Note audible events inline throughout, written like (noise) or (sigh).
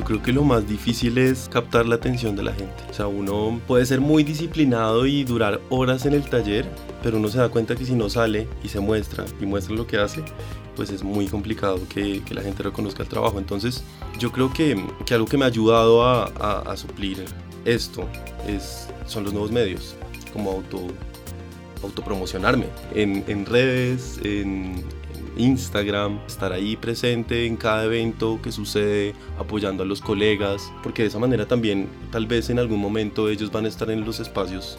Yo creo que lo más difícil es captar la atención de la gente. O sea, uno puede ser muy disciplinado y durar horas en el taller, pero uno se da cuenta que si no sale y se muestra y muestra lo que hace, pues es muy complicado que, la gente reconozca el trabajo. Entonces, yo creo que, que algo que me ha ayudado a, a, a suplir esto es, son los nuevos medios, como auto, autopromocionarme en, en redes, en, Instagram, estar ahí presente en cada evento que sucede, apoyando a los colegas, porque de esa manera también tal vez en algún momento ellos van a estar en los espacios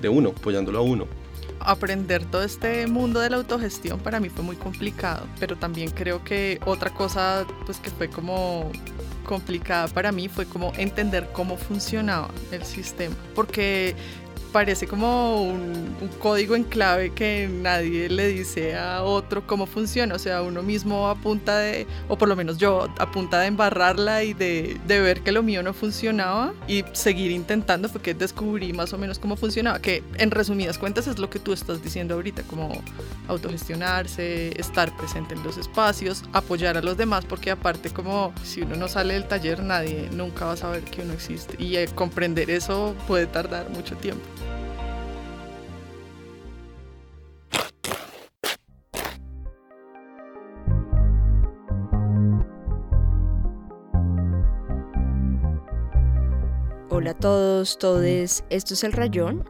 de uno, apoyándolo a uno. Aprender todo este mundo de la autogestión para mí fue muy complicado, pero también creo que otra cosa pues que fue como complicada para mí fue como entender cómo funcionaba el sistema, porque parece como un, código en clave que nadie le dice a otro cómo funciona. O sea, uno mismo a punta de, o por lo menos yo, a punta de embarrarla y de, de ver que lo mío no funcionaba y seguir intentando fue que descubrí más o menos cómo funcionaba. Que en resumidas cuentas es lo que tú estás diciendo ahorita, como autogestionarse, estar presente en los espacios, apoyar a los demás, porque aparte como si uno no sale del taller nadie nunca va a saber que uno existe. Y eh, comprender eso puede tardar mucho tiempo. Todos, todes, esto es El Rayón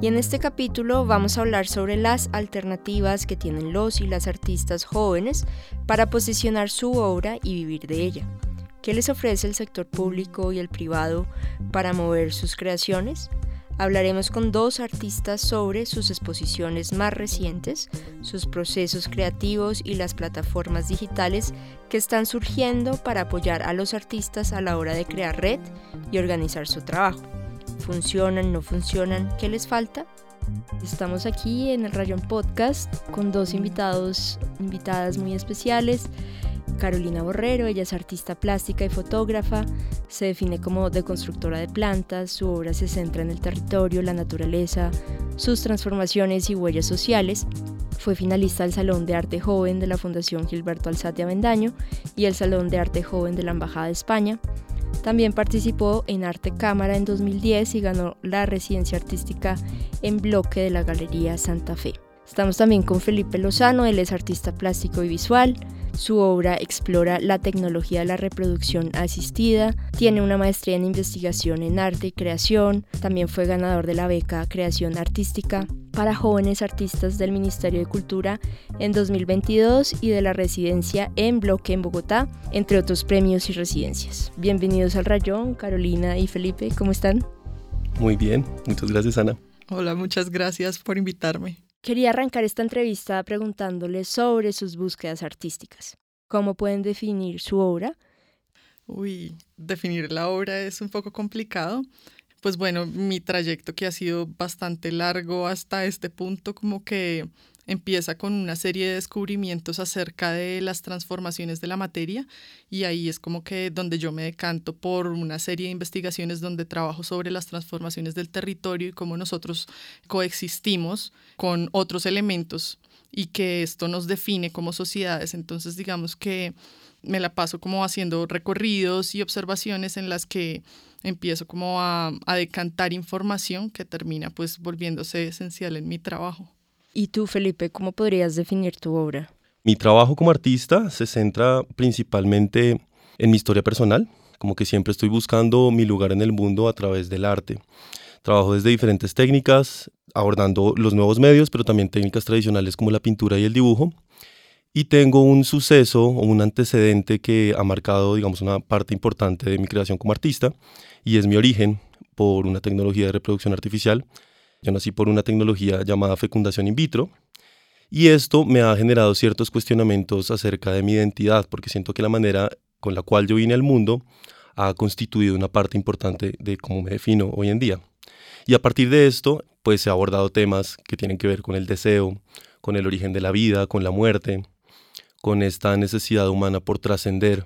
y en este capítulo vamos a hablar sobre las alternativas que tienen los y las artistas jóvenes para posicionar su obra y vivir de ella. ¿Qué les ofrece el sector público y el privado para mover sus creaciones? Hablaremos con dos artistas sobre sus exposiciones más recientes, sus procesos creativos y las plataformas digitales que están surgiendo para apoyar a los artistas a la hora de crear red y organizar su trabajo. ¿Funcionan, no funcionan? ¿Qué les falta? Estamos aquí en el Rayón Podcast con dos invitados, invitadas muy especiales. Carolina Borrero, ella es artista plástica y fotógrafa, se define como deconstructora de plantas, su obra se centra en el territorio, la naturaleza, sus transformaciones y huellas sociales. Fue finalista del Salón de Arte Joven de la Fundación Gilberto Alzate Avendaño y el Salón de Arte Joven de la Embajada de España. También participó en Arte Cámara en 2010 y ganó la residencia artística en bloque de la Galería Santa Fe. Estamos también con Felipe Lozano, él es artista plástico y visual. Su obra explora la tecnología de la reproducción asistida, tiene una maestría en investigación en arte y creación, también fue ganador de la beca Creación Artística para jóvenes artistas del Ministerio de Cultura en 2022 y de la residencia en Bloque en Bogotá, entre otros premios y residencias. Bienvenidos al Rayón, Carolina y Felipe, ¿cómo están? Muy bien, muchas gracias Ana. Hola, muchas gracias por invitarme. Quería arrancar esta entrevista preguntándoles sobre sus búsquedas artísticas. ¿Cómo pueden definir su obra? Uy, definir la obra es un poco complicado. Pues bueno, mi trayecto que ha sido bastante largo hasta este punto, como que empieza con una serie de descubrimientos acerca de las transformaciones de la materia y ahí es como que donde yo me decanto por una serie de investigaciones donde trabajo sobre las transformaciones del territorio y cómo nosotros coexistimos con otros elementos y que esto nos define como sociedades. Entonces digamos que me la paso como haciendo recorridos y observaciones en las que empiezo como a, a decantar información que termina pues volviéndose esencial en mi trabajo. ¿Y tú, Felipe, cómo podrías definir tu obra? Mi trabajo como artista se centra principalmente en mi historia personal, como que siempre estoy buscando mi lugar en el mundo a través del arte. Trabajo desde diferentes técnicas, abordando los nuevos medios, pero también técnicas tradicionales como la pintura y el dibujo. Y tengo un suceso o un antecedente que ha marcado, digamos, una parte importante de mi creación como artista, y es mi origen por una tecnología de reproducción artificial yo nací por una tecnología llamada fecundación in vitro y esto me ha generado ciertos cuestionamientos acerca de mi identidad, porque siento que la manera con la cual yo vine al mundo ha constituido una parte importante de cómo me defino hoy en día. Y a partir de esto, pues ha abordado temas que tienen que ver con el deseo, con el origen de la vida, con la muerte, con esta necesidad humana por trascender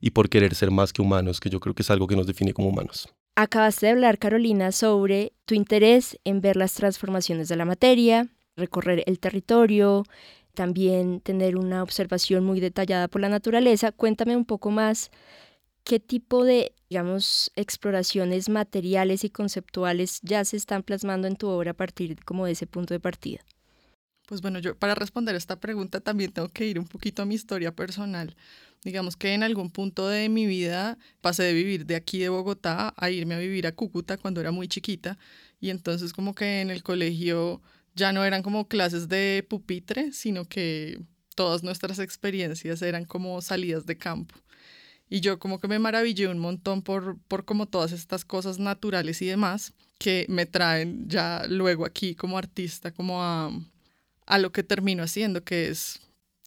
y por querer ser más que humanos, que yo creo que es algo que nos define como humanos. Acabaste de hablar, Carolina, sobre tu interés en ver las transformaciones de la materia, recorrer el territorio, también tener una observación muy detallada por la naturaleza. Cuéntame un poco más ¿qué tipo de, digamos, exploraciones materiales y conceptuales ya se están plasmando en tu obra a partir como de ese punto de partida? Pues bueno, yo para responder esta pregunta también tengo que ir un poquito a mi historia personal. Digamos que en algún punto de mi vida pasé de vivir de aquí de Bogotá a irme a vivir a Cúcuta cuando era muy chiquita y entonces como que en el colegio ya no eran como clases de pupitre, sino que todas nuestras experiencias eran como salidas de campo. Y yo como que me maravillé un montón por, por como todas estas cosas naturales y demás que me traen ya luego aquí como artista, como a, a lo que termino haciendo, que es,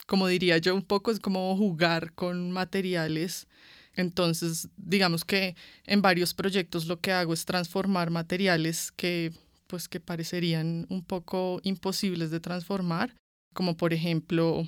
como diría yo, un poco es como jugar con materiales. Entonces, digamos que en varios proyectos lo que hago es transformar materiales que pues que parecerían un poco imposibles de transformar, como por ejemplo,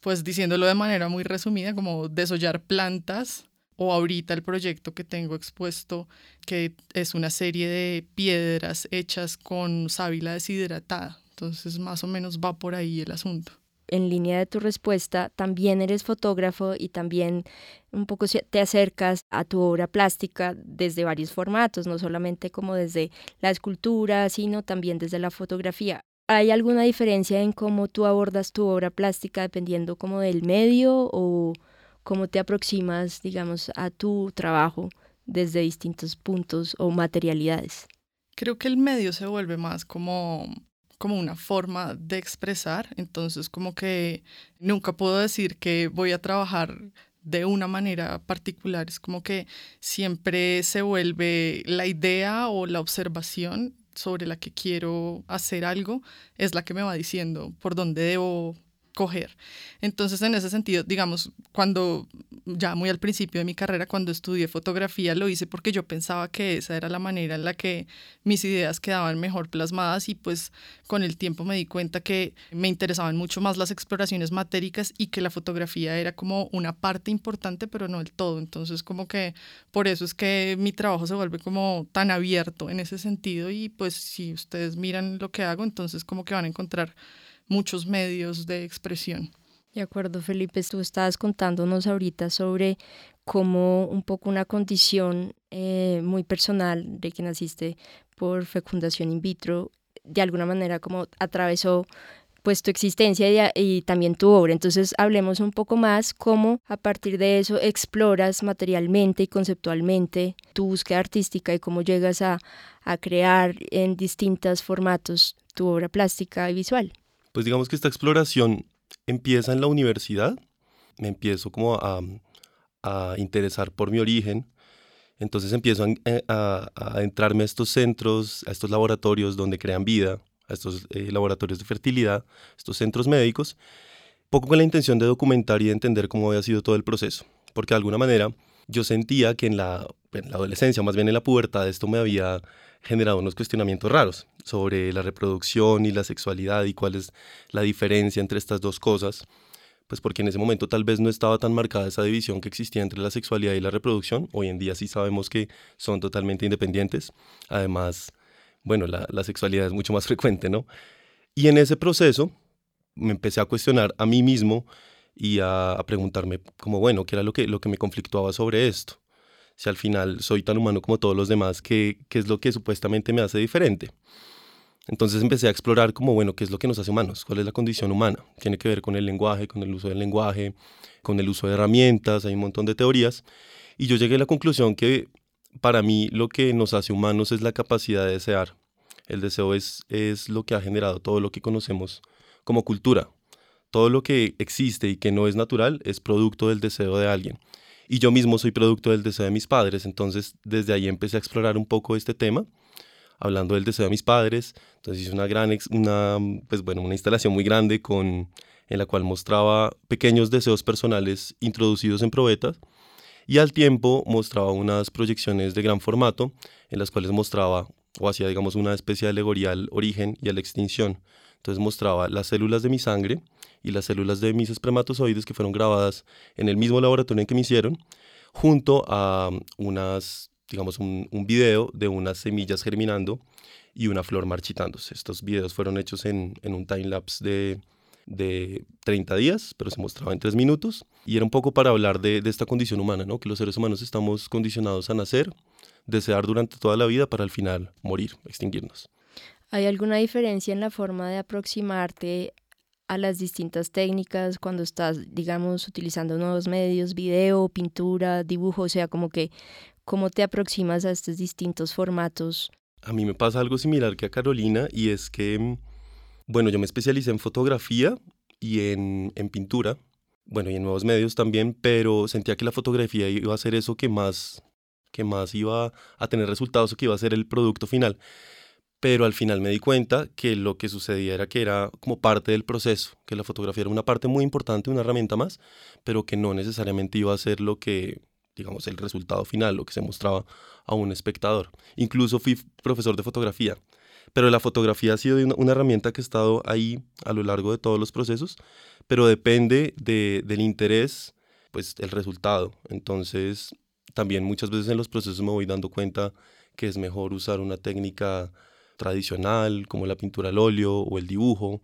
pues diciéndolo de manera muy resumida, como desollar plantas o ahorita el proyecto que tengo expuesto, que es una serie de piedras hechas con sábila deshidratada. Entonces, más o menos va por ahí el asunto. En línea de tu respuesta, también eres fotógrafo y también un poco te acercas a tu obra plástica desde varios formatos, no solamente como desde la escultura, sino también desde la fotografía. ¿Hay alguna diferencia en cómo tú abordas tu obra plástica dependiendo como del medio o cómo te aproximas, digamos, a tu trabajo desde distintos puntos o materialidades? Creo que el medio se vuelve más como como una forma de expresar, entonces como que nunca puedo decir que voy a trabajar de una manera particular, es como que siempre se vuelve la idea o la observación sobre la que quiero hacer algo, es la que me va diciendo por dónde debo Entonces, en ese sentido, digamos, cuando ya muy al principio de mi carrera, cuando estudié fotografía, lo hice porque yo pensaba que esa era la manera en la que mis ideas quedaban mejor plasmadas y pues con el tiempo me di cuenta que me interesaban mucho más las exploraciones matéricas y que la fotografía era como una parte importante, pero no el todo. Entonces, como que por eso es que mi trabajo se vuelve como tan abierto en ese sentido y pues si ustedes miran lo que hago, entonces como que van a encontrar muchos medios de expresión. De acuerdo, Felipe, tú estabas contándonos ahorita sobre cómo un poco una condición eh, muy personal de que naciste por fecundación in vitro, de alguna manera como atravesó pues tu existencia y, y, también tu obra. Entonces hablemos un poco más cómo a partir de eso exploras materialmente y conceptualmente tu búsqueda artística y cómo llegas a, a crear en distintos formatos tu obra plástica y visual. Pues digamos que esta exploración empieza en la universidad, me empiezo como a, interesar por mi origen, entonces empiezo eh, a, entrarme a estos centros, a estos laboratorios donde crean vida, a estos eh, laboratorios de fertilidad, estos centros médicos, poco con la intención de documentar y de entender cómo había sido todo el proceso, porque de alguna manera yo sentía que en la, en la adolescencia, más bien en la pubertad, esto me había generado unos cuestionamientos raros sobre la reproducción y la sexualidad y cuál es la diferencia entre estas dos cosas, pues porque en ese momento tal vez no estaba tan marcada esa división que existía entre la sexualidad y la reproducción. Hoy en día sí sabemos que son totalmente independientes. Además, bueno, la, sexualidad es mucho más (laughs) frecuente, ¿no? Y en ese proceso me empecé a cuestionar a mí mismo y a, a preguntarme como, bueno, ¿qué era lo que, lo que me conflictuaba sobre esto? Si al final soy tan humano como todos los demás, ¿qué, qué es lo que supuestamente me hace diferente? Entonces empecé a explorar como, bueno, ¿qué es lo que nos hace humanos? ¿Cuál es la condición humana? Tiene que ver con el lenguaje, con el uso del lenguaje, con el uso de herramientas, hay un montón de teorías. Y yo llegué a la conclusión que para mí lo que nos hace humanos es la capacidad de desear. El deseo es, es lo que ha generado todo lo que conocemos como cultura. Todo lo que existe y que no es natural es producto del deseo de alguien. Y yo mismo soy producto del deseo de mis padres, entonces desde ahí empecé a explorar un poco este tema, hablando del deseo de mis padres. Entonces hice una gran, una, pues bueno, una instalación muy grande con, en la cual mostraba pequeños deseos personales introducidos en probetas y al tiempo mostraba unas proyecciones de gran formato en las cuales mostraba o hacía digamos una especie de alegoría al origen y a la extinción. Entonces mostraba las células de mi sangre y las células de mis espermatozoides que fueron grabadas en el mismo laboratorio en que me hicieron, junto a unas, digamos, un, un video de unas semillas germinando y una flor marchitándose. Estos videos fueron hechos en, en un time lapse de de 30 días, pero se mostraba en 3 minutos. Y era un poco para hablar de, de esta condición humana, ¿no? que los seres humanos estamos condicionados a nacer, desear durante toda la vida para al final morir, extinguirnos. ¿Hay alguna diferencia en la forma de aproximarte a las distintas técnicas cuando estás, digamos, utilizando nuevos medios, video, pintura, dibujo? O sea, como que, ¿cómo te aproximas a estos distintos formatos? A mí me pasa algo similar que a Carolina y es que, mm, bueno, yo me especialicé en fotografía y en, en pintura, bueno, y en nuevos medios también, pero sentía que la fotografía iba a ser eso que más, que más iba a tener resultados o que iba a ser el producto final pero al final me di cuenta que lo que sucedía era que era como parte del proceso, que la fotografía era una parte muy importante, una herramienta más, pero que no necesariamente iba a ser lo que, digamos, el resultado final, lo que se mostraba a un espectador. Incluso fui profesor de fotografía, pero la fotografía ha sido una, herramienta que ha estado ahí a lo largo de todos los procesos, pero depende de, del interés, pues el resultado. Entonces, también muchas veces en los procesos me voy dando cuenta que es mejor usar una técnica tradicional, como la pintura al óleo o el dibujo,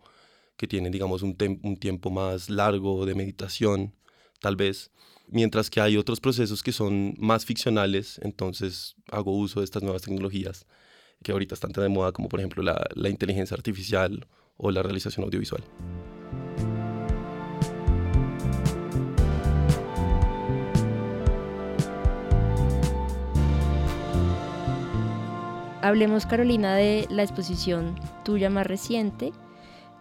que tienen, digamos, un, un tiempo más largo de meditación, tal vez. Mientras que hay otros procesos que son más ficcionales, entonces hago uso de estas nuevas tecnologías que ahorita están tan de moda, como por ejemplo la, la inteligencia artificial o la realización audiovisual. Hablemos, Carolina, de la exposición tuya más reciente,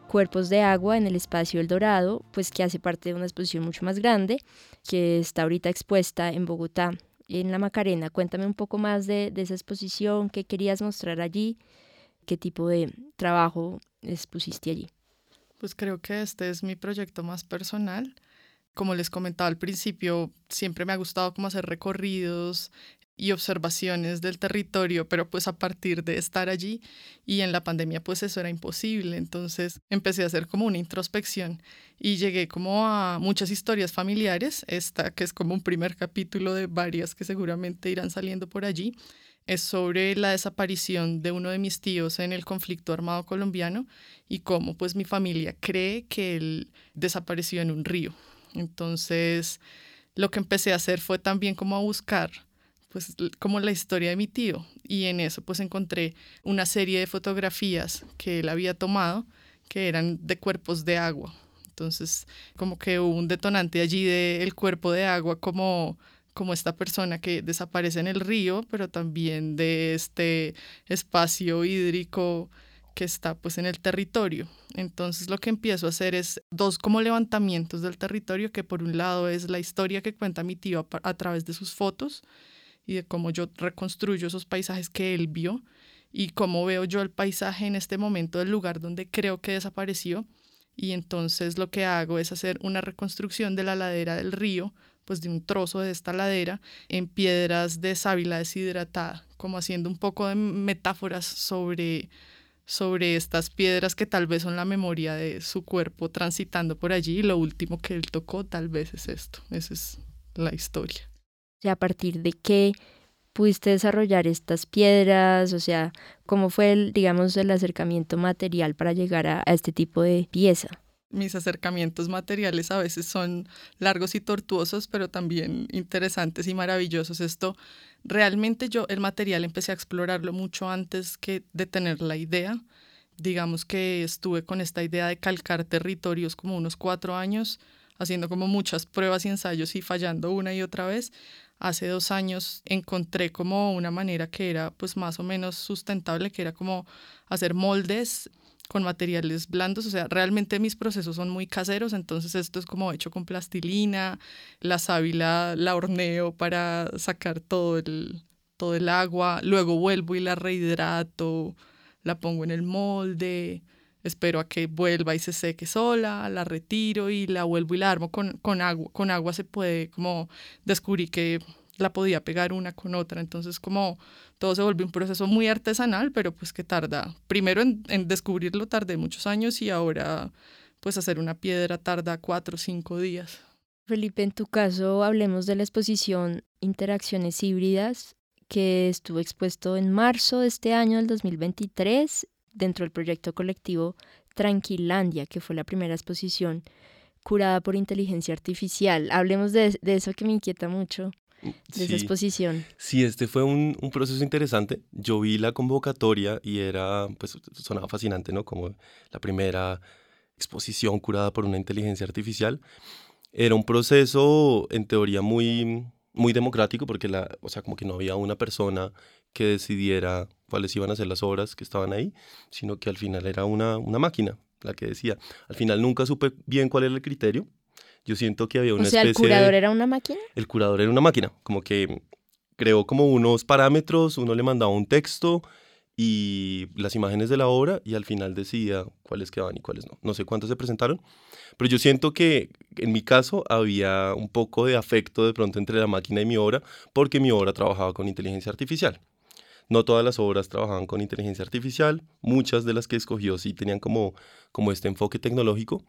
Cuerpos de Agua en el Espacio El Dorado, pues que hace parte de una exposición mucho más grande, que está ahorita expuesta en Bogotá, en la Macarena. Cuéntame un poco más de, esa exposición, qué querías mostrar allí, qué tipo de trabajo expusiste allí. Pues creo que este es mi proyecto más personal. Como les comentaba al principio, siempre me ha gustado como hacer recorridos, y observaciones del territorio, pero pues a partir de estar allí y en la pandemia pues eso era imposible, entonces empecé a hacer como una introspección y llegué como a muchas historias familiares, esta que es como un primer capítulo de varias que seguramente irán saliendo por allí, es sobre la desaparición de uno de mis tíos en el conflicto armado colombiano y cómo pues mi familia cree que él desapareció en un río. Entonces lo que empecé a hacer fue también como a buscar pues como la historia de mi tío y en eso pues encontré una serie de fotografías que él había tomado que eran de cuerpos de agua. Entonces como que hubo un detonante allí del cuerpo de agua como como esta persona que desaparece en el río, pero también de este espacio hídrico que está pues en el territorio. Entonces lo que empiezo a hacer es dos como levantamientos del territorio, que por un lado es la historia que cuenta mi tío a través de sus fotos y de cómo yo reconstruyo esos paisajes que él vio y cómo veo yo el paisaje en este momento del lugar donde creo que desapareció. Y entonces lo que hago es hacer una reconstrucción de la ladera del río, pues de un trozo de esta ladera, en piedras de sábila deshidratada, como haciendo un poco de metáforas sobre, sobre estas piedras que tal vez son la memoria de su cuerpo transitando por allí. Y lo último que él tocó tal vez es esto, esa es la historia a partir de qué pudiste desarrollar estas piedras, o sea, cómo fue el, digamos, el acercamiento material para llegar a, este tipo de pieza. Mis acercamientos materiales a veces son largos y tortuosos, pero también interesantes y maravillosos. Esto realmente yo el material empecé a explorarlo mucho antes que de tener la idea. Digamos que estuve con esta idea de calcar territorios como unos cuatro años, haciendo como muchas pruebas y ensayos y fallando una y otra vez, hace dos años encontré como una manera que era pues más o menos sustentable, que era como hacer moldes con materiales blandos, o sea, realmente mis procesos son muy caseros, entonces esto es como hecho con plastilina, la sábila la horneo para sacar todo el, todo el agua, luego vuelvo y la rehidrato, la pongo en el molde, espero a que vuelva y se seque sola, la retiro y la vuelvo y la armo con, con agua. Con agua se puede como descubrir que la podía pegar una con otra, entonces como todo se volvió un proceso muy artesanal, pero pues que tarda, primero en, descubrirlo tardé muchos años y ahora pues hacer una piedra tarda cuatro o cinco días. Felipe, en tu caso hablemos de la exposición Interacciones Híbridas que estuvo expuesto en marzo de este año del 2023 dentro del proyecto colectivo Tranquilandia, que fue la primera exposición curada por inteligencia artificial. Hablemos de, eso que me inquieta mucho, de esa exposición. Sí, este fue un, un, proceso interesante. Yo vi la convocatoria y era, pues sonaba fascinante, ¿no? Como la primera exposición curada por una inteligencia artificial. Era un proceso, en teoría, muy, muy democrático, porque la, o sea, como que no había una persona que decidiera cuáles iban a ser las obras que estaban ahí, sino que al final era una, una máquina la que decía. Al final nunca supe bien cuál era el criterio. Yo siento que había una o sea, ¿el curador era una máquina? El curador era una máquina, como que creó como unos parámetros, uno le mandaba un texto y las imágenes de la obra y al final decía cuáles quedaban y cuáles no. No sé cuántas se presentaron, pero yo siento que en mi caso había un poco de afecto de pronto entre la máquina y mi obra porque mi obra trabajaba con inteligencia artificial. No todas las obras trabajaban con inteligencia artificial, muchas de las que escogió sí tenían como, este enfoque tecnológico,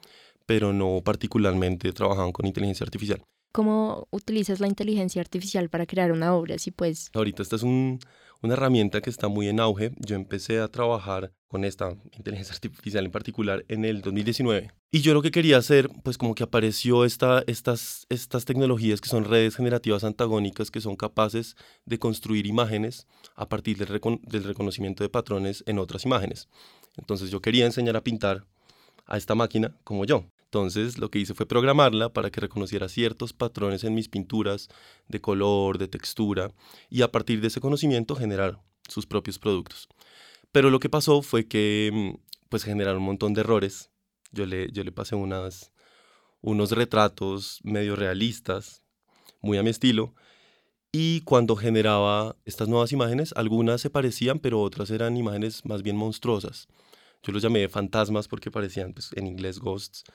pero no particularmente trabajaban con inteligencia artificial. ¿Cómo utilizas la inteligencia artificial para crear una obra? Si pues... Ahorita esta es un, una herramienta que está muy en auge. Yo empecé a trabajar con esta inteligencia (laughs) artificial en particular en el 2019. Y yo lo que quería hacer, pues como que apareció esta, estas, estas tecnologías que son redes generativas antagónicas que son capaces de construir imágenes a partir del, del reconocimiento de patrones en otras imágenes. Entonces yo quería enseñar a pintar a esta máquina como yo. Entonces lo que hice fue programarla para que reconociera ciertos patrones en mis pinturas de color, de textura, y a partir de ese conocimiento generar sus propios productos. Pero lo que pasó fue que mm, pues generaron un montón de errores. Yo le, yo le pasé unas, unos retratos medio realistas, muy a mi estilo, y cuando generaba estas nuevas imágenes, algunas se parecían, pero otras eran imágenes más bien monstruosas. Yo los llamé fantasmas porque parecían, pues, en inglés, ghosts,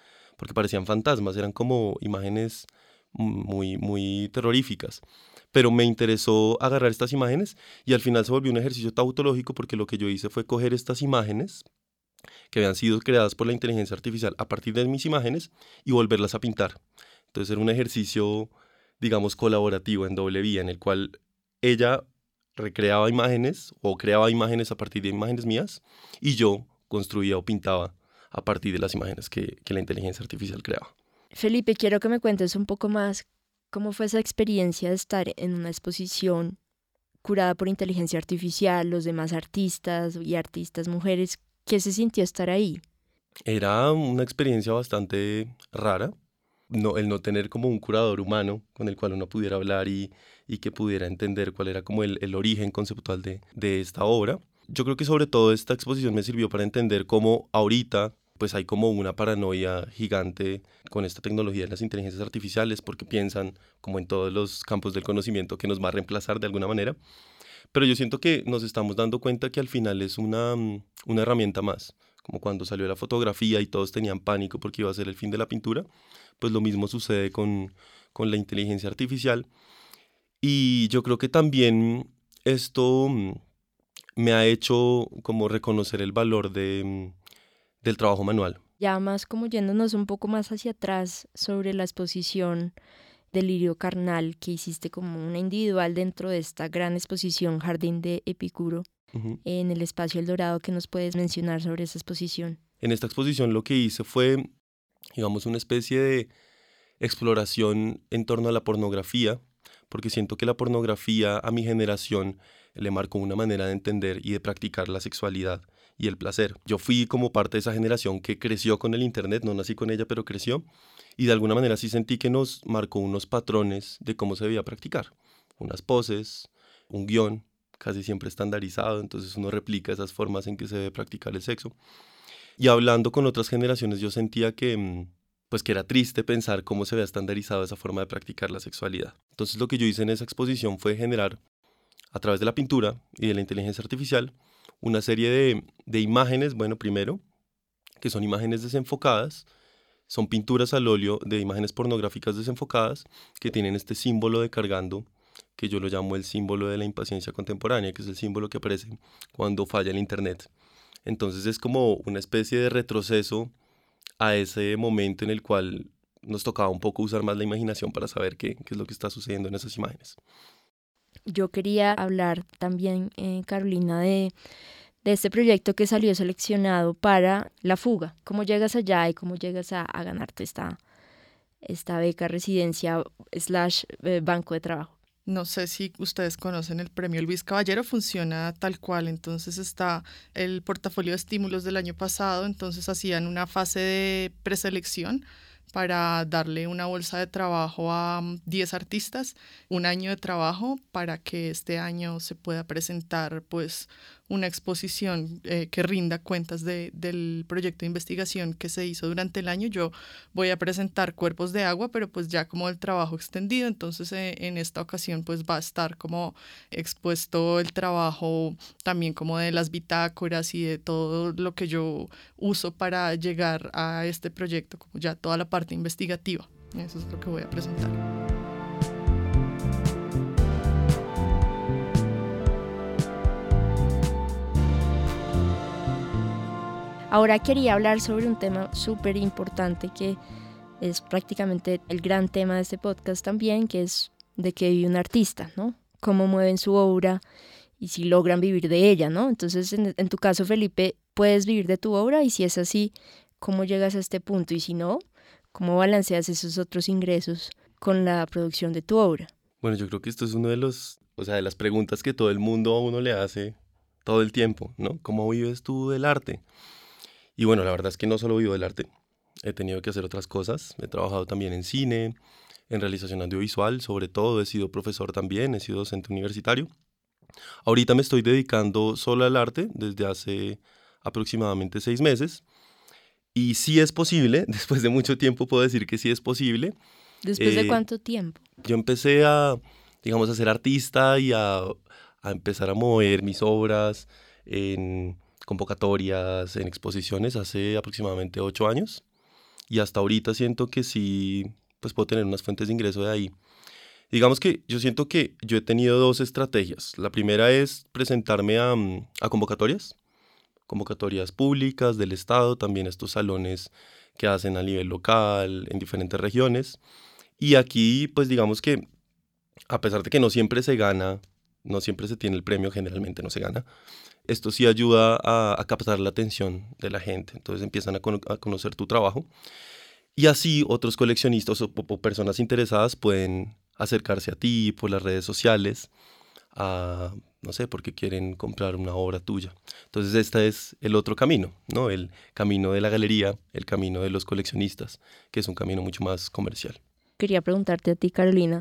porque parecían fantasmas, eran como imágenes muy, muy terroríficas. Pero me interesó agarrar estas imágenes y al final se volvió un ejercicio tautológico porque lo que yo hice fue coger estas imágenes que habían sido creadas por la inteligencia artificial a partir de mis imágenes y volverlas a pintar. Entonces era un ejercicio, digamos, colaborativo en doble vía, en el cual ella recreaba imágenes o creaba imágenes a partir de imágenes mías y yo construía o pintaba a partir de las imágenes que, que la inteligencia artificial creaba. Felipe, quiero que me cuentes un poco más cómo fue esa experiencia de estar en una exposición curada por inteligencia artificial, los demás artistas y artistas mujeres. ¿Qué se sintió estar ahí? Era una experiencia bastante rara, no, el no tener como un curador humano con el cual uno pudiera hablar y, y que pudiera entender cuál era como el, el origen conceptual de, de esta obra. Yo creo que sobre todo esta exposición me sirvió para entender cómo ahorita pues hay como una paranoia gigante con esta tecnología de las inteligencias artificiales porque piensan, como en todos los campos del conocimiento, que nos va a reemplazar de alguna manera. Pero yo siento que nos estamos dando cuenta que al final es una, mm, una herramienta más, como cuando salió la fotografía y todos tenían pánico porque iba a ser el fin de la pintura, pues lo mismo sucede con, con la inteligencia artificial. Y yo creo que también esto mm, me ha hecho como reconocer el valor de, mm, del trabajo manual. Ya más como yéndonos un poco más hacia atrás sobre la exposición Delirio Carnal que hiciste como una individual dentro de esta gran exposición Jardín de Epicuro en el espacio El Dorado que nos puedes mencionar sobre esa exposición. En esta exposición lo que hice fue, digamos, una especie de exploración en torno a la pornografía, porque siento que la pornografía a mi generación le marcó una manera de entender y de practicar la sexualidad y el placer. Yo fui como parte de esa generación que creció con el Internet, no nací con ella, pero creció, y de alguna manera sí sentí que nos marcó unos patrones de cómo se debía practicar, unas poses, un guion, casi siempre estandarizado, entonces uno replica esas formas en que se debe practicar el sexo. Y hablando con otras generaciones yo sentía que mm, pues que era triste pensar cómo se había estandarizado esa forma de practicar la sexualidad. Entonces lo que yo hice en esa exposición fue generar a través de la pintura y de la inteligencia artificial una serie de, de imágenes, bueno, primero, que son imágenes desenfocadas, son pinturas al óleo de imágenes pornográficas desenfocadas que tienen este símbolo de cargando, que yo lo llamo el símbolo de la impaciencia contemporánea, que es el símbolo que aparece cuando falla el Internet. Entonces es como una especie de retroceso a ese momento en el cual nos tocaba un poco usar más la imaginación para saber qué, qué es lo que está sucediendo en esas imágenes. Yo quería hablar también, eh, Carolina, de, de este proyecto que salió seleccionado para la fuga. ¿Cómo llegas allá y cómo llegas a, ganarte esta, esta beca residencia slash eh, banco de trabajo? No sé si ustedes conocen el premio Luis Caballero, funciona tal cual. Entonces está el portafolio de estímulos del año pasado, entonces hacían una fase de preselección para darle una bolsa de trabajo a 10 mm, artistas, un año de trabajo para que este año se pueda presentar pues una exposición eh, que rinda cuentas de, del proyecto de investigación que se hizo durante el año. Yo voy a presentar cuerpos de agua, pero pues ya como el trabajo extendido, entonces eh, en esta ocasión pues va a estar como expuesto el trabajo también como de las bitácoras y de todo lo que yo uso para llegar a este proyecto, como ya toda la parte investigativa. Eso es lo que voy a presentar. Ahora quería hablar sobre un tema súper importante que es prácticamente el gran tema de este podcast también, que es de qué vive un artista, ¿no? Cómo mueven su obra y si logran vivir de ella, ¿no? Entonces, en, en tu caso, Felipe, ¿puedes vivir de tu obra? Y si es así, ¿cómo llegas a este punto? Y si no, ¿cómo balanceas esos otros ingresos con la producción de tu obra? Bueno, yo creo que esto es uno de los, o sea, de las preguntas que todo el mundo a uno le hace todo el tiempo, ¿no? ¿Cómo vives tú del arte? Y bueno, la verdad es que no solo vivo del arte, he tenido que hacer otras cosas. He trabajado también en cine, en realización audiovisual, sobre todo he sido profesor también, he sido docente universitario. Ahorita me estoy dedicando solo al arte desde hace aproximadamente seis meses. Y sí es posible, (laughs) después de mucho tiempo puedo decir que sí es posible. ¿Después de eh, cuánto tiempo? Yo empecé a, digamos, a ser artista y a, a empezar a mover mis obras en convocatorias, en exposiciones hace aproximadamente ocho años y hasta ahorita siento que sí, pues puedo tener unas fuentes de ingreso de ahí. Digamos que yo siento que yo he tenido dos estrategias. La primera es presentarme a, mm, a convocatorias, convocatorias públicas del Estado, también estos salones que hacen a nivel local, en diferentes regiones. Y aquí, pues digamos que, a pesar de que no siempre se gana, no siempre se tiene el premio, generalmente no se gana, esto sí ayuda a, captar la atención de la gente. Entonces empiezan a, conocer tu trabajo. Y así otros coleccionistas o, personas interesadas pueden acercarse a ti por las redes sociales, no sé, porque quieren comprar una obra tuya. Entonces este es el otro camino, ¿no? El camino de la galería, el camino de los coleccionistas, que es un camino mucho más comercial. Quería preguntarte a ti, Carolina,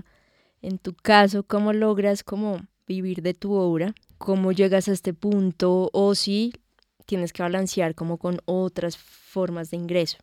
en tu caso, ¿cómo logras como vivir de tu obra cómo llegas a este punto o si tienes que balancear como con otras formas de ingreso.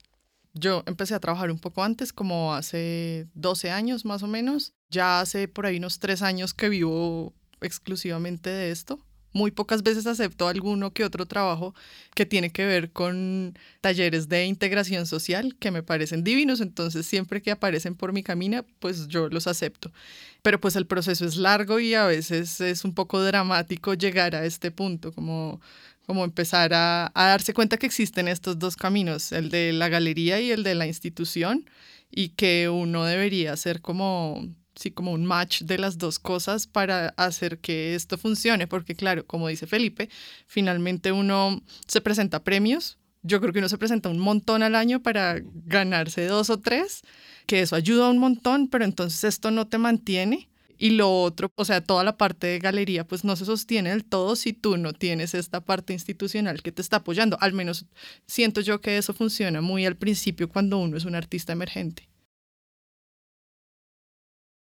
Yo empecé a trabajar un poco antes, como hace 12 años más o menos. Ya hace por ahí unos tres años que vivo exclusivamente de esto. Muy pocas veces acepto alguno que otro trabajo que tiene que ver con talleres de integración social que me parecen divinos, entonces siempre que aparecen por mi camino, pues yo los acepto. Pero pues el proceso es largo y a veces es un poco dramático llegar a este punto, como como empezar a, a, darse cuenta que existen estos dos caminos, el de la galería y el de la institución, y que uno debería ser como sí, como un match de las dos cosas para hacer que esto funcione, porque claro, como dice Felipe, finalmente uno se presenta premios, yo creo que uno se presenta un montón al año para ganarse dos o tres, que eso ayuda un montón, pero entonces esto no te mantiene. Y lo otro, o sea, toda la parte de galería, pues no se sostiene del todo si tú no tienes esta parte institucional que te está apoyando. Al menos siento yo que eso funciona muy al principio cuando uno es un artista emergente.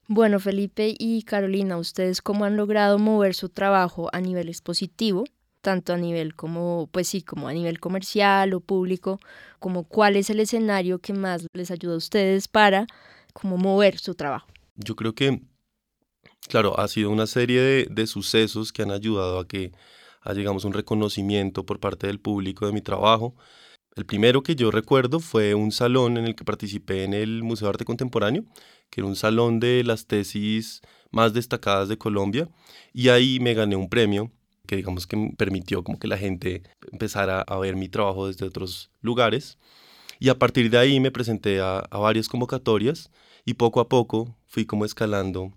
Bueno, Felipe y Carolina, ¿ustedes cómo han logrado mover su trabajo a nivel expositivo? tanto a nivel como, pues sí, como a nivel comercial o público, como cuál es el escenario que más les ayuda a ustedes para como mover su trabajo. Yo creo que, claro, ha sido una serie de, de sucesos que han ayudado a que llegamos un reconocimiento por parte del público de mi trabajo. El primero que yo recuerdo fue un salón en el que participé en el Museo de Arte Contemporáneo, que era un salón de las tesis más destacadas de Colombia, y ahí me gané un premio que digamos que permitió como que la gente empezara a ver mi trabajo desde otros lugares. Y a partir de ahí me presenté a, a varias convocatorias y poco a poco fui como escalando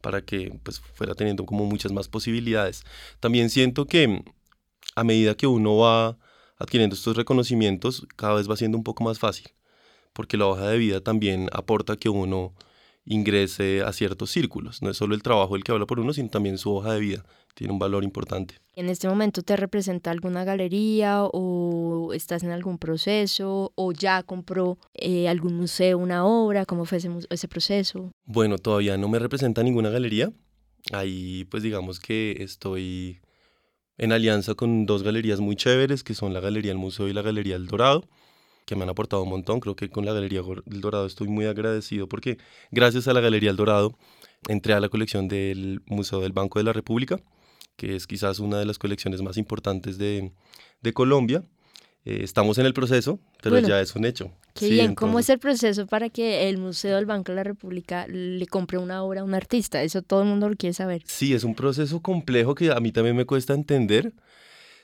para que pues fuera teniendo como muchas más posibilidades. También siento que a medida que uno va adquiriendo estos reconocimientos, cada vez va siendo un poco más fácil, porque la hoja de vida también aporta que uno ingrese a ciertos círculos. No es solo el trabajo el que habla por uno, sino también su hoja de vida. Tiene un valor importante. ¿En este momento te representa alguna galería o estás en algún proceso o ya compró eh, algún museo una obra? ¿Cómo fue ese, ese proceso? Bueno, todavía no me representa ninguna galería. Ahí pues digamos que estoy en alianza con dos galerías muy chéveres, que son la Galería El Museo y la Galería El Dorado que me han aportado un montón. Creo que con la Galería El Dorado estoy muy agradecido porque gracias a la Galería El Dorado entré a la colección del Museo del Banco de la República, que es quizás una de las colecciones más importantes de Colombia. Eh, estamos en el proceso, pero ya es un hecho. Qué bien, ¿cómo es el proceso para que el Museo del Banco de la República le compre una obra a un artista? Eso todo el mundo lo quiere saber. Sí, es un proceso complejo que a mí también me cuesta entender.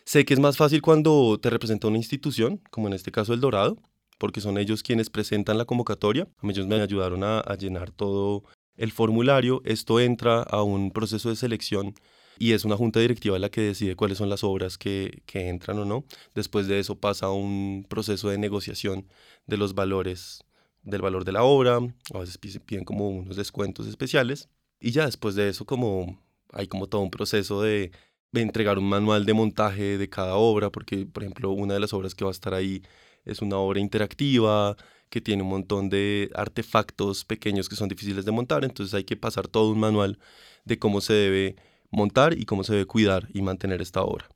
Sé que es más fácil cuando te representa una institución, como en este caso el Dorado, porque son ellos quienes presentan la convocatoria. A Ellos me ayudaron a, llenar todo el formulario. Esto entra a un proceso de selección y es una junta directiva la que decide cuáles son las obras que, que, entran o no. Después de eso pasa un proceso de negociación de los valores, del valor de la obra, a veces piden como unos descuentos especiales y ya después de eso como hay como todo un proceso de entregar un manual de montaje de cada obra, porque por ejemplo una de las obras que va a estar ahí es una obra interactiva, que tiene un montón de artefactos pequeños que son difíciles de montar, entonces hay que pasar todo un manual de cómo se debe montar y cómo se debe cuidar y mantener esta obra.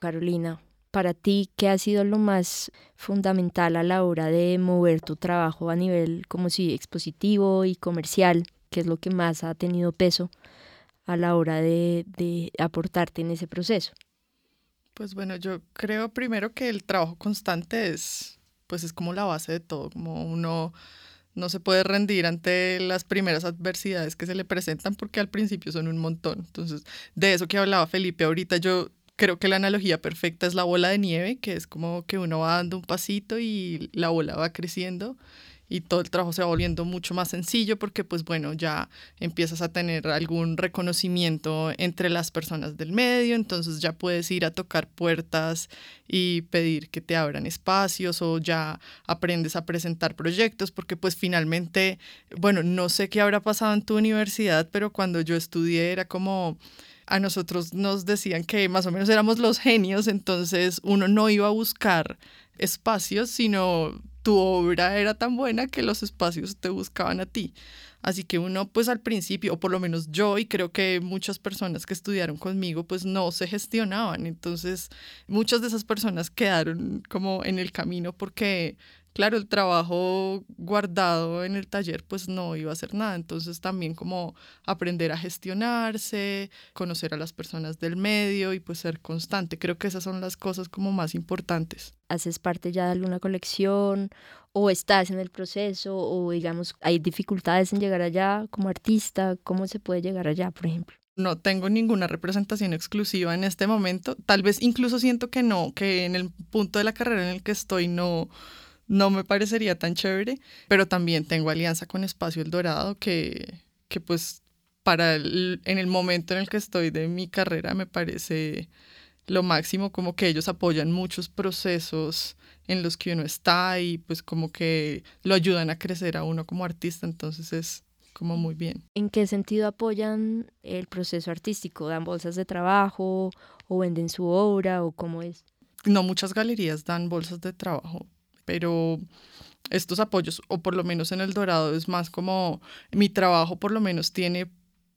Carolina, para ti, ¿qué ha sido lo más fundamental a la hora de mover tu trabajo a nivel como si expositivo y comercial? ¿Qué es lo que más ha tenido peso a la hora de, de aportarte en ese proceso? Pues bueno, yo creo primero que el trabajo constante es, pues es como la base de todo, como uno no se puede rendir ante las primeras adversidades que se le presentan porque al principio son un montón. Entonces, de eso que hablaba Felipe ahorita, yo creo que la analogía perfecta es la bola de nieve, que es como que uno va dando un pasito y la bola va creciendo y todo el trabajo se va volviendo mucho más sencillo porque pues bueno, ya empiezas a tener algún reconocimiento entre las personas del medio, entonces ya puedes ir a tocar puertas y pedir que te abran espacios o ya aprendes a presentar proyectos porque pues finalmente, bueno, no sé qué habrá pasado en tu universidad, pero cuando yo estudié era como a nosotros nos decían que más o menos éramos los genios, entonces uno no iba a buscar espacios, sino tu obra era tan buena que los espacios te buscaban a ti. Así que uno, pues al principio, o por lo menos yo, y creo que muchas personas que estudiaron conmigo, pues no se gestionaban. Entonces, muchas de esas personas quedaron como en el camino porque claro, el trabajo guardado en el taller pues no iba a hacer nada. Entonces también como aprender a gestionarse, conocer a las personas del medio y pues ser constante. Creo que esas son las cosas como más importantes. ¿Haces parte ya de alguna colección o estás en el proceso o digamos hay dificultades en llegar allá como artista? ¿Cómo se puede llegar allá, por ejemplo? no tengo ninguna representación exclusiva en este momento. Tal vez incluso siento que no, que en el punto de la carrera en el que estoy no, no me parecería tan chévere, pero también tengo alianza con Espacio El Dorado que, que pues para el, en el momento en el que estoy de mi carrera me parece lo máximo, como que ellos apoyan muchos procesos en los que uno está y pues como que lo ayudan a crecer a uno como artista, entonces es como muy bien. ¿En qué sentido apoyan el proceso artístico? ¿Dan bolsas de trabajo o venden su obra o cómo es? No muchas galerías dan bolsas de trabajo, pero estos apoyos, o por lo menos en El Dorado, es más como mi trabajo por lo menos tiene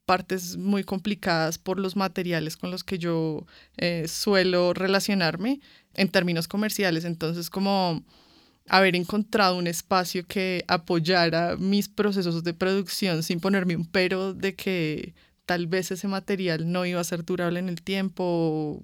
partes muy complicadas por los materiales con los que yo eh, suelo relacionarme en términos comerciales. Entonces, como haber encontrado un espacio que apoyara mis procesos de producción sin ponerme un pero de que tal vez ese material no iba a ser durable en el tiempo,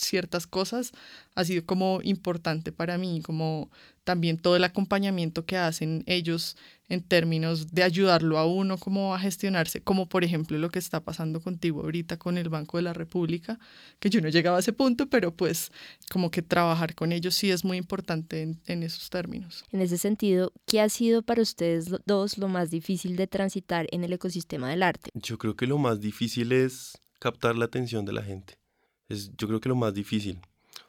ciertas cosas ha sido como importante para mí, como también todo el acompañamiento que hacen ellos en términos de ayudarlo a uno como a gestionarse, como por ejemplo lo que está pasando contigo ahorita con el Banco de la República, que yo no llegaba a ese punto, pero pues como que trabajar con ellos sí es muy importante en, en esos términos. En ese sentido, ¿qué ha sido para ustedes dos lo más difícil de transitar en el ecosistema del arte? Yo creo que lo más difícil es captar la atención de la gente es yo creo que lo más difícil.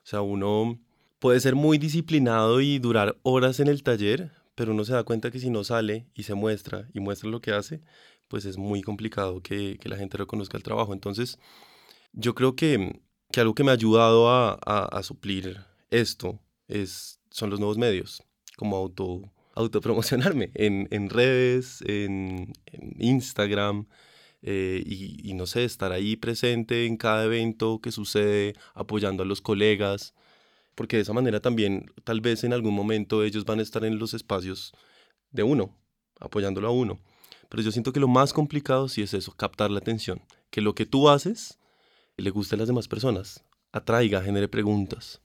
sea, uno puede ser muy disciplinado y durar horas en el taller, pero uno se da cuenta que si no sale y se muestra y muestra lo que hace, pues es muy complicado que, la gente reconozca el trabajo. Entonces, yo creo que, algo que me ha ayudado a, suplir esto es, son los nuevos medios, como auto, autopromocionarme en, en redes, en, Instagram, eh, y, y, no sé, estar ahí presente en cada evento que sucede, apoyando a los colegas, porque de esa manera también tal vez en algún momento ellos van a estar en los espacios de uno, apoyándolo a uno. Pero yo siento que lo más complicado sí es eso, captar la atención, que lo que tú haces le guste a las demás personas, atraiga, genere preguntas.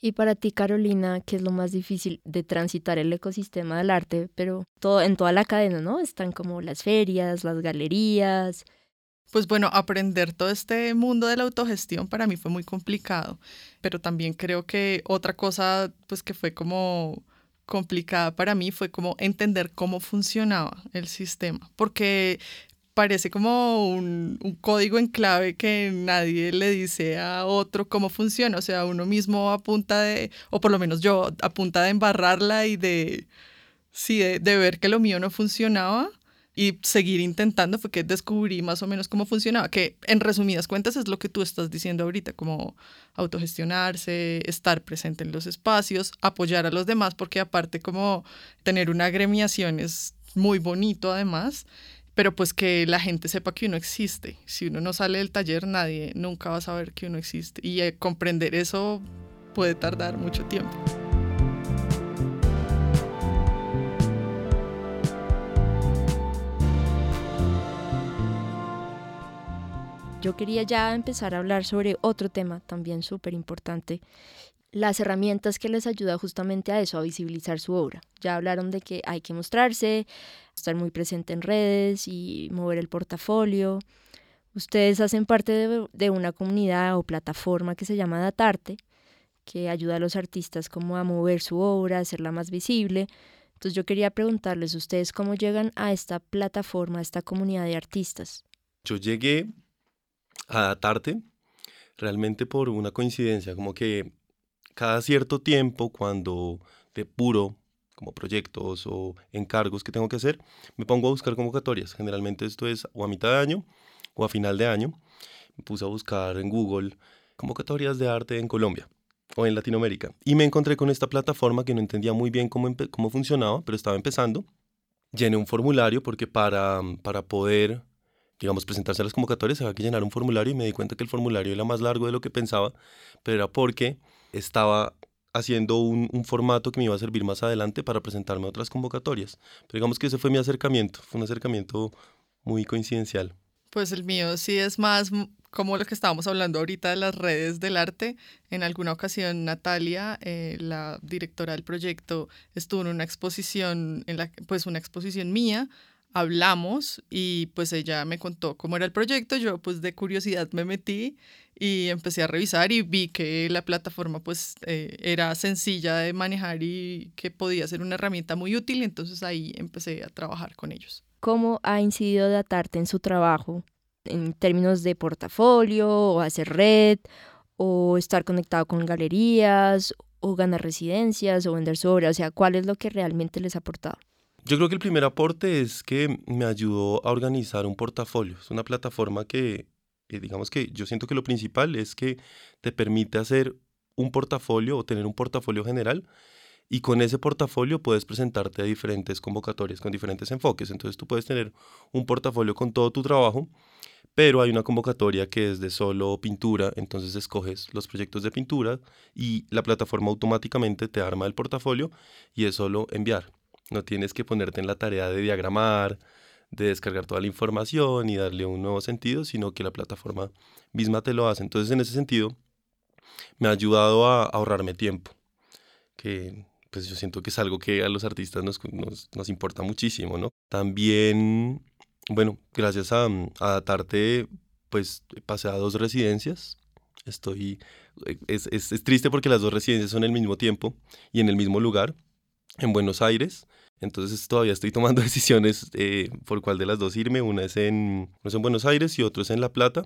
Y para ti, Carolina, ¿qué es lo más difícil de transitar el ecosistema del arte? Pero todo, en toda la cadena, ¿no? Están como las ferias, las galerías. Pues bueno, aprender todo este mundo de la autogestión para mí fue muy complicado, pero también creo que otra cosa, pues que fue como complicada para mí fue como entender cómo funcionaba el sistema, porque parece como un, código en clave que nadie le dice a otro cómo funciona, o sea, uno mismo a punta de, o por lo menos yo, a punta de embarrarla y de, sí, de, de ver que lo mío no funcionaba, y seguir intentando fue que descubrí más o menos cómo funcionaba, que en resumidas cuentas es lo que tú estás diciendo ahorita, como autogestionarse, estar presente en los espacios, apoyar a los demás, porque aparte como tener una agremiación es muy bonito además, pero pues que la gente sepa que uno existe. Si uno no sale del taller, nadie nunca va a saber que uno existe. Y eh, comprender eso puede tardar mucho tiempo. yo quería ya empezar a hablar sobre otro tema también súper importante, las herramientas que les ayuda justamente a eso, a visibilizar su obra. Ya hablaron de que hay que mostrarse, estar muy presente en redes y mover el portafolio. Ustedes hacen parte de, una comunidad o plataforma que se llama Datarte, que ayuda a los artistas como a mover su obra, a hacerla más visible. Entonces yo quería preguntarles, ¿ustedes cómo llegan a esta plataforma, a esta comunidad de artistas? Yo llegué adaptarte realmente por una coincidencia, como que cada cierto tiempo cuando de puro como proyectos o encargos que tengo que hacer, me pongo a buscar convocatorias. Generalmente esto es o a mitad de año o a final de año. Me puse a buscar en Google convocatorias de arte en Colombia o en Latinoamérica. Y me encontré con esta plataforma que no entendía muy bien cómo, cómo funcionaba, pero estaba empezando. Llené un formulario porque para, para poder digamos, presentarse a las convocatorias, había que llenar un formulario y me di cuenta que el formulario era más largo de lo que pensaba, pero era porque estaba haciendo un, un, formato que me iba a servir más adelante para presentarme a otras convocatorias. Pero digamos que ese fue mi acercamiento, fue un acercamiento muy coincidencial. Pues el mío sí es más como lo que estábamos hablando ahorita de las redes del arte. En alguna ocasión Natalia, eh, la directora del proyecto, estuvo en una exposición, en la, pues una exposición mía hablamos y pues ella me contó cómo era el proyecto, yo pues de curiosidad me metí y empecé a revisar y vi que la plataforma pues eh, era sencilla de manejar y que podía ser una herramienta muy útil, entonces ahí empecé a trabajar con ellos. ¿Cómo ha incidido Datarte en su trabajo en términos de portafolio o hacer red o estar conectado con galerías o ganar residencias o vender su obra? O sea, ¿cuál es lo que realmente les ha aportado? Yo creo que el primer aporte es que me ayudó a organizar un portafolio. Es una plataforma que, eh, digamos que yo siento que lo principal es que te permite hacer un portafolio o tener un portafolio general y con ese portafolio puedes presentarte a diferentes convocatorias con diferentes enfoques. Entonces tú puedes tener un portafolio con todo tu trabajo, pero hay una convocatoria que es de solo pintura, entonces escoges los proyectos de pintura y la plataforma automáticamente te arma el portafolio y es solo enviar. No tienes que ponerte en la tarea de diagramar, de descargar toda la información y darle un nuevo sentido, sino que la plataforma misma te lo hace. Entonces, en ese sentido, me ha ayudado a ahorrarme tiempo, que pues yo siento que es algo que a los artistas nos, nos, importa muchísimo, ¿no? También, bueno, gracias a, a Datarte, pues pasé a dos residencias. Estoy, es, es, es triste porque las dos residencias son el mismo tiempo y en el mismo lugar, en Buenos Aires. Entonces todavía estoy tomando (laughs) decisiones eh, por cuál de las dos irme. Una es en, es en Buenos Aires y otro es en La Plata.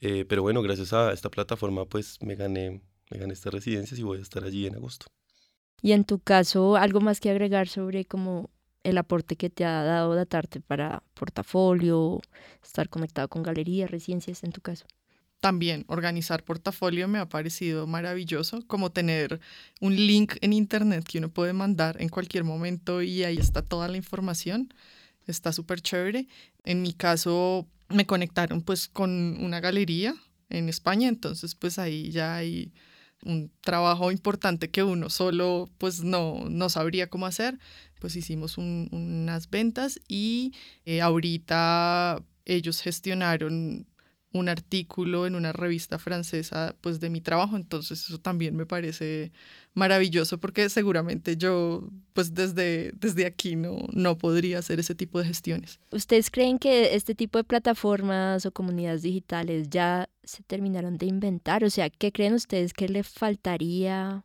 Eh, pero bueno, gracias a esta plataforma pues me gané me gané estas residencias y voy a estar allí en agosto. Y en tu caso, algo más que agregar sobre cómo el aporte que te ha dado Datarte para portafolio, estar conectado con galerías, residencias en tu caso. También organizar portafolio me ha parecido maravilloso, como tener un link en internet que uno puede mandar en cualquier momento y ahí está toda la información. Está súper chévere. En mi caso me conectaron pues con una galería en España, entonces pues ahí ya hay un trabajo importante que uno solo pues no, no sabría cómo hacer. Pues hicimos unas ventas y eh, ahorita ellos gestionaron un artículo en una revista francesa pues de mi trabajo, entonces eso también me parece maravilloso porque seguramente yo pues desde, desde aquí no, no podría hacer ese tipo de gestiones. ¿Ustedes creen que este tipo de plataformas o comunidades digitales ya se terminaron de inventar? O sea, ¿qué creen ustedes que le faltaría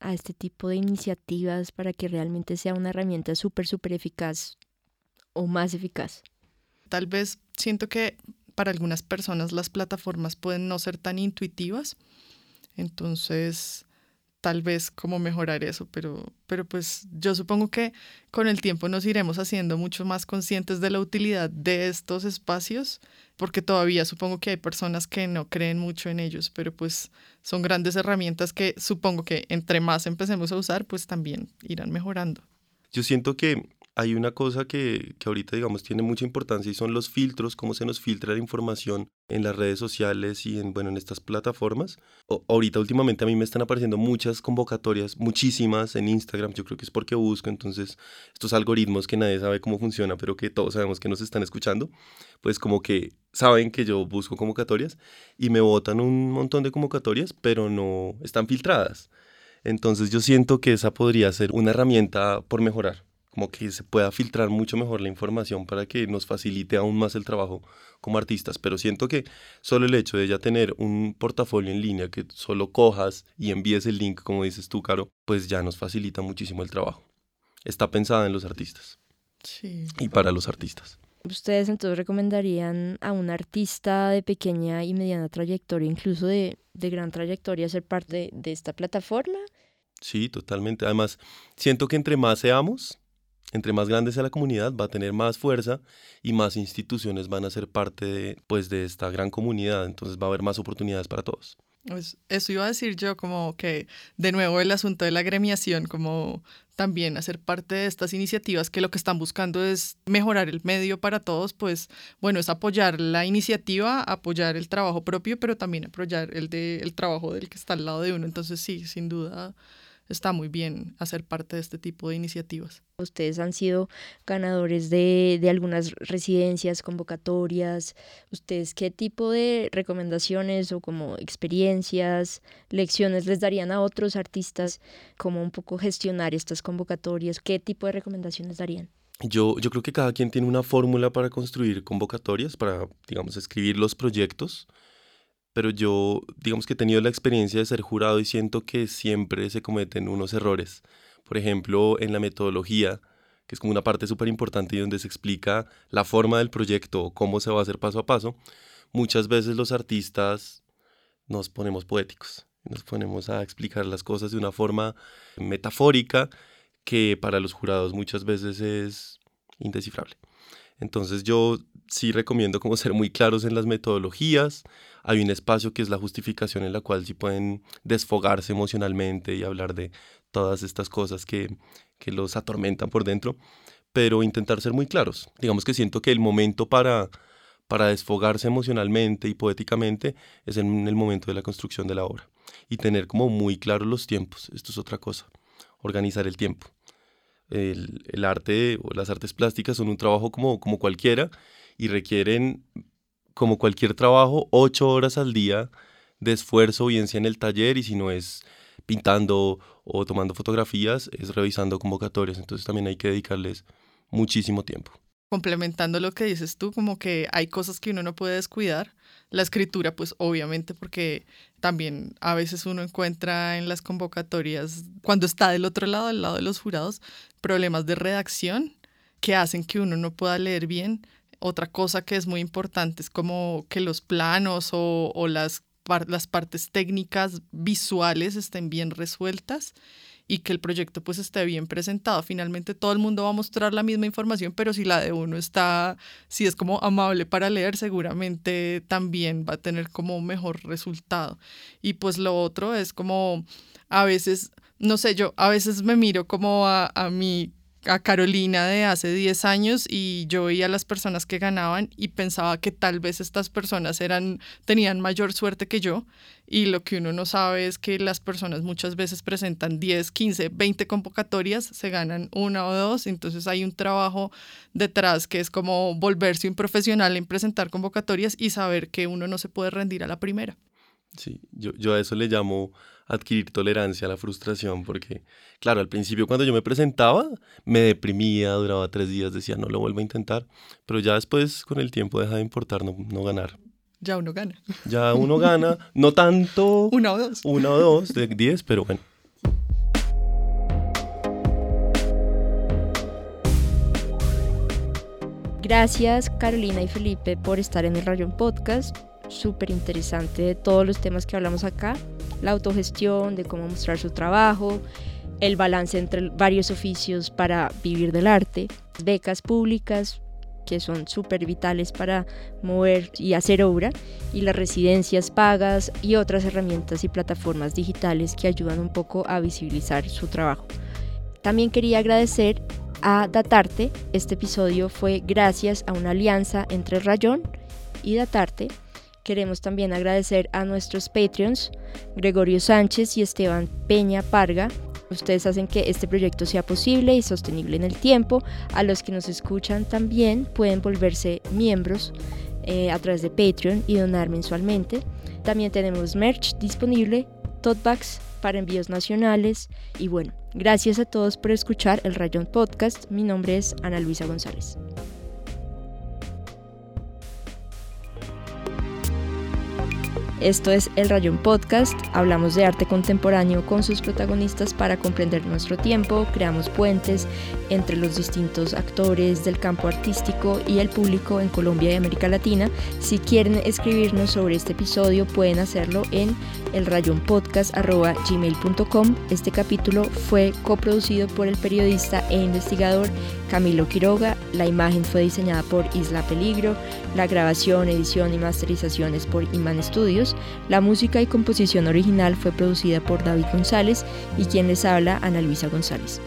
a este tipo de iniciativas para que realmente sea una herramienta súper, súper eficaz o más eficaz? Tal vez siento que para algunas personas las plataformas pueden no ser tan intuitivas. Entonces, tal vez cómo mejorar eso, pero, pero pues yo supongo que con el tiempo nos iremos haciendo mucho más conscientes de la utilidad de estos espacios, porque todavía supongo que hay personas que no creen mucho en ellos, pero pues son grandes herramientas que supongo que entre más empecemos a usar, pues también irán mejorando. Yo siento que hay una cosa que, que, ahorita, digamos, tiene mucha importancia y son los filtros, cómo se nos filtra la información en las redes sociales y en, bueno, en estas plataformas. ahorita, últimamente, a mí me están apareciendo muchas convocatorias, muchísimas en Instagram. Yo creo que es porque busco, entonces, estos algoritmos que nadie sabe cómo funcionan, pero que todos sabemos que nos están escuchando, pues como que saben que yo busco convocatorias y me botan un montón de convocatorias, pero no están filtradas. Entonces, yo siento que esa podría ser una herramienta por mejorar como que se pueda filtrar mucho mejor la información para que nos facilite aún más el trabajo como artistas. Pero siento que solo el hecho de ya tener un portafolio en línea que solo cojas y envíes el link, como dices tú, Caro, pues ya nos facilita muchísimo el trabajo. Está pensada en los artistas. Sí. Y para los artistas. ¿Ustedes entonces recomendarían a un artista de pequeña y mediana trayectoria, incluso de, de gran trayectoria, ser parte de esta plataforma? Sí, totalmente. Además, siento que entre más seamos, entre más grande sea la comunidad, va a tener más fuerza y más instituciones van a ser parte de, pues, de esta gran comunidad. Entonces va a haber más oportunidades para todos. Pues eso iba a decir yo, como que de nuevo el asunto de la gremiación, como también hacer parte de estas iniciativas que lo que están buscando es mejorar el medio para todos, pues bueno, es apoyar la iniciativa, apoyar el trabajo propio, pero también apoyar el, de, el trabajo del que está al lado de uno. Entonces sí, sin duda está muy bien hacer parte de este tipo de iniciativas. Ustedes han sido ganadores de, de, algunas residencias, convocatorias. ¿Ustedes qué tipo de recomendaciones o como experiencias, lecciones les darían a otros artistas como un poco gestionar estas convocatorias? ¿Qué tipo de recomendaciones darían? Yo, yo creo que cada quien tiene una fórmula para construir convocatorias, para, digamos, escribir los proyectos pero yo digamos que he tenido la experiencia de ser jurado y siento que siempre se cometen unos errores. Por ejemplo, en la metodología, que es como una parte súper importante y donde se explica la forma del proyecto, cómo se va a hacer paso a paso, muchas veces los artistas nos ponemos poéticos, nos ponemos a explicar las cosas de una forma metafórica que para los jurados muchas veces es indescifrable. Entonces yo sí recomiendo como ser muy claros en las metodologías. Hay un espacio que es la justificación en la cual sí pueden desfogarse emocionalmente y hablar de todas estas cosas que, que los atormentan por dentro, pero intentar ser muy claros. Digamos que siento que el momento para, para desfogarse emocionalmente y poéticamente es en el momento de la construcción de la obra y tener como muy claros los tiempos. Esto es otra cosa, organizar el tiempo. El, el, arte o las artes plásticas son un trabajo como, como cualquiera y requieren, como cualquier trabajo, ocho horas al día de esfuerzo, bien sea en el taller y si no es pintando o tomando fotografías, es revisando convocatorias. Entonces también hay que dedicarles muchísimo tiempo. Complementando lo que dices tú, como que hay cosas que uno no puede descuidar. La escritura, pues obviamente, porque también a veces uno encuentra en las convocatorias, cuando está del otro lado, al lado de los jurados, problemas de redacción que hacen que uno no pueda leer bien. Otra cosa que es muy importante es como que los planos o, las las partes técnicas, visuales estén bien resueltas y que el proyecto pues esté bien presentado. Finalmente todo el mundo va a mostrar la misma información, pero si la de uno está, si es como amable para leer, seguramente también va a tener como un mejor resultado. Y pues lo otro es como a veces, no sé, yo a veces me miro como a, a mi a Carolina de hace 10 años y yo veía las personas que ganaban y pensaba que tal vez estas personas eran, tenían mayor suerte que yo y lo que uno no sabe es que las personas muchas veces presentan 10, 15, 20 convocatorias, se ganan una o dos, entonces hay un trabajo detrás que es como volverse un profesional en presentar convocatorias y saber que uno no se puede rendir a la primera. Sí, yo, yo a eso le llamo adquirir tolerancia a la frustración, porque, claro, al principio cuando yo me presentaba, me deprimía, duraba tres días, decía, no lo vuelvo a intentar, pero ya después, con el tiempo, deja de importar no, no ganar. Ya uno gana. Ya uno gana, no tanto. (laughs) Una o dos. Una o dos de diez, pero bueno. Gracias Carolina y Felipe por estar en el Rayón Podcast. Súper interesante de todos los temas que hablamos acá la autogestión, de cómo mostrar su trabajo, el balance entre varios oficios para vivir del arte, becas públicas que son súper vitales para mover y hacer obra, y las residencias pagas y otras herramientas y plataformas digitales que ayudan un poco a visibilizar su trabajo. También quería agradecer a Datarte. Este episodio fue gracias a una alianza entre Rayón y Datarte Queremos también agradecer a nuestros Patreons, Gregorio Sánchez y Esteban Peña Parga. Ustedes hacen que este proyecto sea posible y sostenible en el tiempo. A los que nos escuchan también pueden volverse miembros eh, a través de Patreon y donar mensualmente. También tenemos merch disponible, totebacks para envíos nacionales y bueno, gracias a todos por escuchar el Rayón Podcast. Mi nombre es Ana Luisa González. Esto es El Rayón Podcast. Hablamos de arte contemporáneo con sus protagonistas para comprender nuestro tiempo. Creamos puentes entre los distintos actores del campo artístico y el público en Colombia y América Latina. Si quieren escribirnos sobre este episodio, pueden hacerlo en elrayonpodcast.gmail.com. Este capítulo fue coproducido por el periodista e investigador Camilo Quiroga. La imagen fue diseñada por Isla Peligro. La grabación, edición y masterización es por Iman Studios. La música y composición original fue producida por David González y quien les habla, Ana Luisa González.